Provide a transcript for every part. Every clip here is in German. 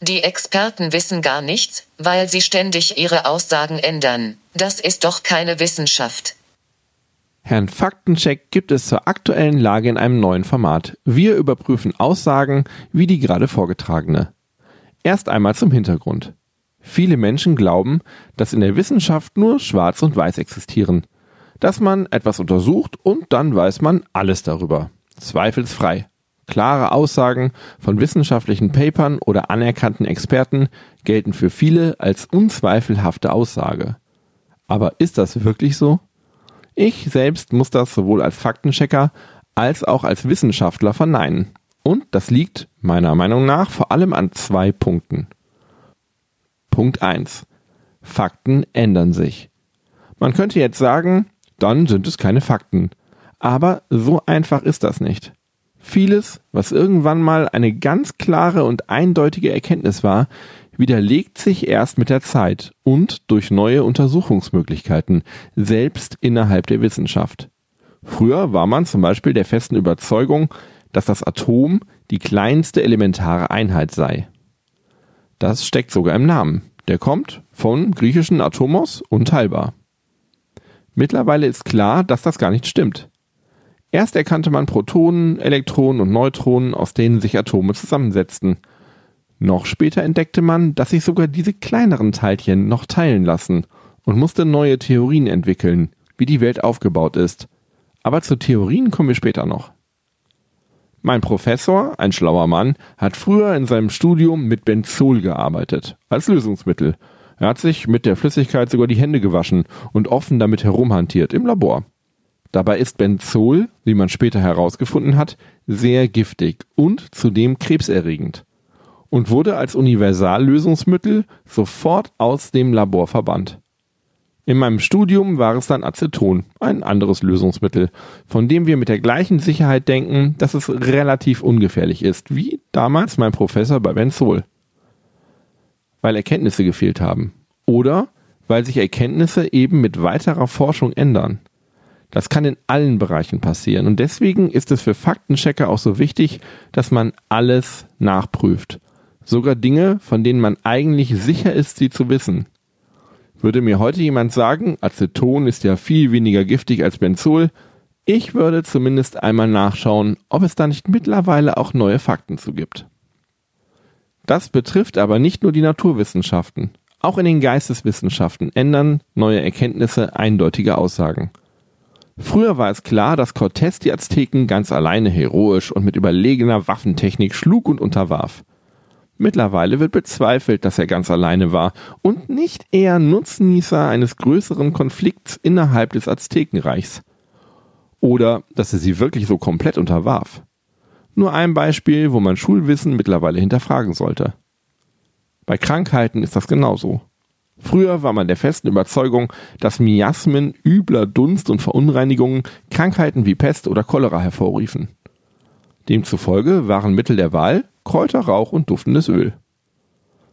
Die Experten wissen gar nichts, weil sie ständig ihre Aussagen ändern. Das ist doch keine Wissenschaft. Herrn Faktencheck gibt es zur aktuellen Lage in einem neuen Format. Wir überprüfen Aussagen wie die gerade vorgetragene. Erst einmal zum Hintergrund. Viele Menschen glauben, dass in der Wissenschaft nur Schwarz und Weiß existieren. Dass man etwas untersucht und dann weiß man alles darüber. Zweifelsfrei. Klare Aussagen von wissenschaftlichen Papern oder anerkannten Experten gelten für viele als unzweifelhafte Aussage. Aber ist das wirklich so? Ich selbst muss das sowohl als Faktenchecker als auch als Wissenschaftler verneinen. Und das liegt meiner Meinung nach vor allem an zwei Punkten. Punkt 1. Fakten ändern sich. Man könnte jetzt sagen, dann sind es keine Fakten. Aber so einfach ist das nicht. Vieles, was irgendwann mal eine ganz klare und eindeutige Erkenntnis war, widerlegt sich erst mit der Zeit und durch neue Untersuchungsmöglichkeiten, selbst innerhalb der Wissenschaft. Früher war man zum Beispiel der festen Überzeugung, dass das Atom die kleinste elementare Einheit sei. Das steckt sogar im Namen. Der kommt vom griechischen Atomos unteilbar. Mittlerweile ist klar, dass das gar nicht stimmt. Erst erkannte man Protonen, Elektronen und Neutronen, aus denen sich Atome zusammensetzten – noch später entdeckte man, dass sich sogar diese kleineren Teilchen noch teilen lassen und musste neue Theorien entwickeln, wie die Welt aufgebaut ist. Aber zu Theorien kommen wir später noch. Mein Professor, ein schlauer Mann, hat früher in seinem Studium mit Benzol gearbeitet, als Lösungsmittel. Er hat sich mit der Flüssigkeit sogar die Hände gewaschen und offen damit herumhantiert im Labor. Dabei ist Benzol, wie man später herausgefunden hat, sehr giftig und zudem krebserregend und wurde als Universallösungsmittel sofort aus dem Labor verbannt. In meinem Studium war es dann Aceton, ein anderes Lösungsmittel, von dem wir mit der gleichen Sicherheit denken, dass es relativ ungefährlich ist, wie damals mein Professor bei Benzol. Weil Erkenntnisse gefehlt haben. Oder weil sich Erkenntnisse eben mit weiterer Forschung ändern. Das kann in allen Bereichen passieren und deswegen ist es für Faktenchecker auch so wichtig, dass man alles nachprüft Sogar Dinge, von denen man eigentlich sicher ist, sie zu wissen. Würde mir heute jemand sagen, Aceton ist ja viel weniger giftig als Benzol, ich würde zumindest einmal nachschauen, ob es da nicht mittlerweile auch neue Fakten zu gibt. Das betrifft aber nicht nur die Naturwissenschaften. Auch in den Geisteswissenschaften ändern neue Erkenntnisse eindeutige Aussagen. Früher war es klar, dass Cortés die Azteken ganz alleine heroisch und mit überlegener Waffentechnik schlug und unterwarf. Mittlerweile wird bezweifelt, dass er ganz alleine war und nicht eher Nutznießer eines größeren Konflikts innerhalb des Aztekenreichs. Oder dass er sie wirklich so komplett unterwarf. Nur ein Beispiel, wo man Schulwissen mittlerweile hinterfragen sollte. Bei Krankheiten ist das genauso. Früher war man der festen Überzeugung, dass Miasmen, übler Dunst und Verunreinigungen Krankheiten wie Pest oder Cholera hervorriefen. Demzufolge waren Mittel der Wahl Kräuter, Rauch und duftendes Öl.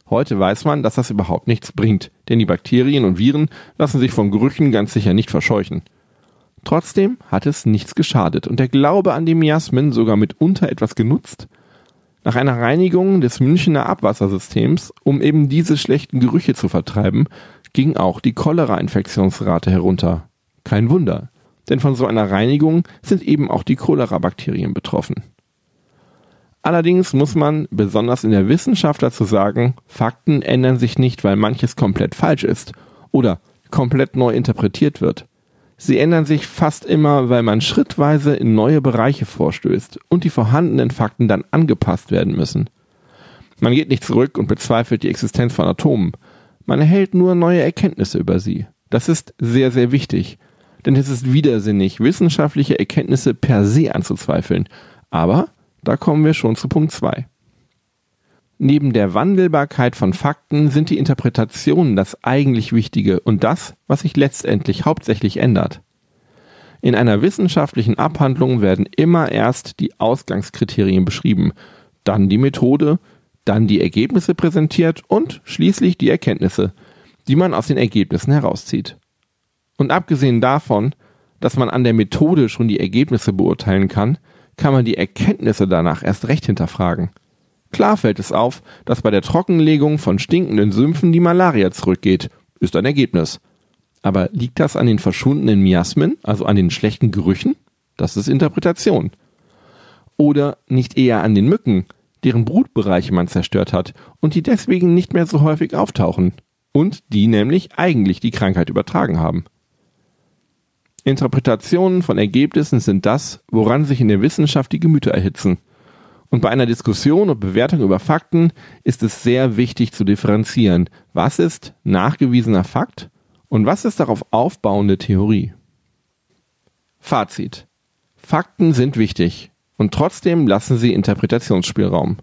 Heute weiß man, dass das überhaupt nichts bringt, denn die Bakterien und Viren lassen sich von Gerüchen ganz sicher nicht verscheuchen. Trotzdem hat es nichts geschadet und der Glaube an die Miasmen sogar mitunter etwas genutzt. Nach einer Reinigung des Münchener Abwassersystems, um eben diese schlechten Gerüche zu vertreiben, ging auch die Cholera-Infektionsrate herunter. Kein Wunder, denn von so einer Reinigung sind eben auch die Cholera-Bakterien betroffen. Allerdings muss man, besonders in der Wissenschaft, dazu sagen, Fakten ändern sich nicht, weil manches komplett falsch ist oder komplett neu interpretiert wird. Sie ändern sich fast immer, weil man schrittweise in neue Bereiche vorstößt und die vorhandenen Fakten dann angepasst werden müssen. Man geht nicht zurück und bezweifelt die Existenz von Atomen. Man erhält nur neue Erkenntnisse über sie. Das ist sehr, sehr wichtig. Denn es ist widersinnig, wissenschaftliche Erkenntnisse per se anzuzweifeln. Aber da kommen wir schon zu Punkt 2. Neben der Wandelbarkeit von Fakten sind die Interpretationen das eigentlich Wichtige und das, was sich letztendlich hauptsächlich ändert. In einer wissenschaftlichen Abhandlung werden immer erst die Ausgangskriterien beschrieben, dann die Methode, dann die Ergebnisse präsentiert und schließlich die Erkenntnisse, die man aus den Ergebnissen herauszieht. Und abgesehen davon, dass man an der Methode schon die Ergebnisse beurteilen kann, kann man die Erkenntnisse danach erst recht hinterfragen. Klar fällt es auf, dass bei der Trockenlegung von stinkenden Sümpfen die Malaria zurückgeht. Ist ein Ergebnis. Aber liegt das an den verschwundenen Miasmen, also an den schlechten Gerüchen? Das ist Interpretation. Oder nicht eher an den Mücken, deren Brutbereiche man zerstört hat und die deswegen nicht mehr so häufig auftauchen und die nämlich eigentlich die Krankheit übertragen haben. Interpretationen von Ergebnissen sind das, woran sich in der Wissenschaft die Gemüter erhitzen. Und bei einer Diskussion und Bewertung über Fakten ist es sehr wichtig zu differenzieren, was ist nachgewiesener Fakt und was ist darauf aufbauende Theorie. Fazit. Fakten sind wichtig und trotzdem lassen sie Interpretationsspielraum.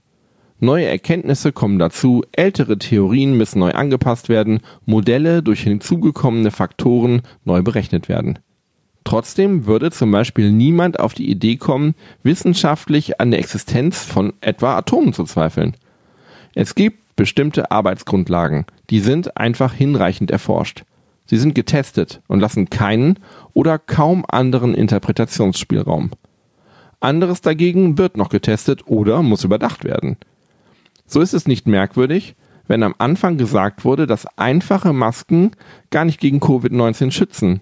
Neue Erkenntnisse kommen dazu, ältere Theorien müssen neu angepasst werden, Modelle durch hinzugekommene Faktoren neu berechnet werden. Trotzdem würde zum Beispiel niemand auf die Idee kommen, wissenschaftlich an der Existenz von etwa Atomen zu zweifeln. Es gibt bestimmte Arbeitsgrundlagen, die sind einfach hinreichend erforscht. Sie sind getestet und lassen keinen oder kaum anderen Interpretationsspielraum. Anderes dagegen wird noch getestet oder muss überdacht werden. So ist es nicht merkwürdig, wenn am Anfang gesagt wurde, dass einfache Masken gar nicht gegen Covid-19 schützen.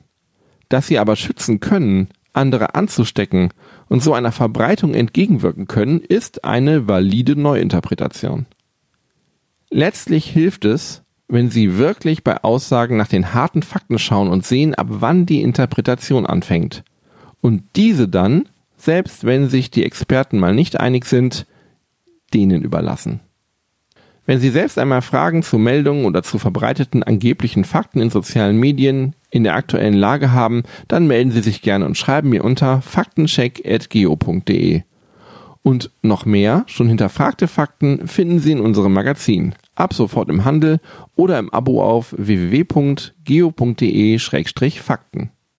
Dass sie aber schützen können, andere anzustecken und so einer Verbreitung entgegenwirken können, ist eine valide Neuinterpretation. Letztlich hilft es, wenn Sie wirklich bei Aussagen nach den harten Fakten schauen und sehen, ab wann die Interpretation anfängt. Und diese dann, selbst wenn sich die Experten mal nicht einig sind, denen überlassen. Wenn Sie selbst einmal Fragen zu Meldungen oder zu verbreiteten angeblichen Fakten in sozialen Medien in der aktuellen Lage haben, dann melden Sie sich gerne und schreiben mir unter faktencheck.geo.de. Und noch mehr, schon hinterfragte Fakten finden Sie in unserem Magazin. Ab sofort im Handel oder im Abo auf www.geo.de-fakten.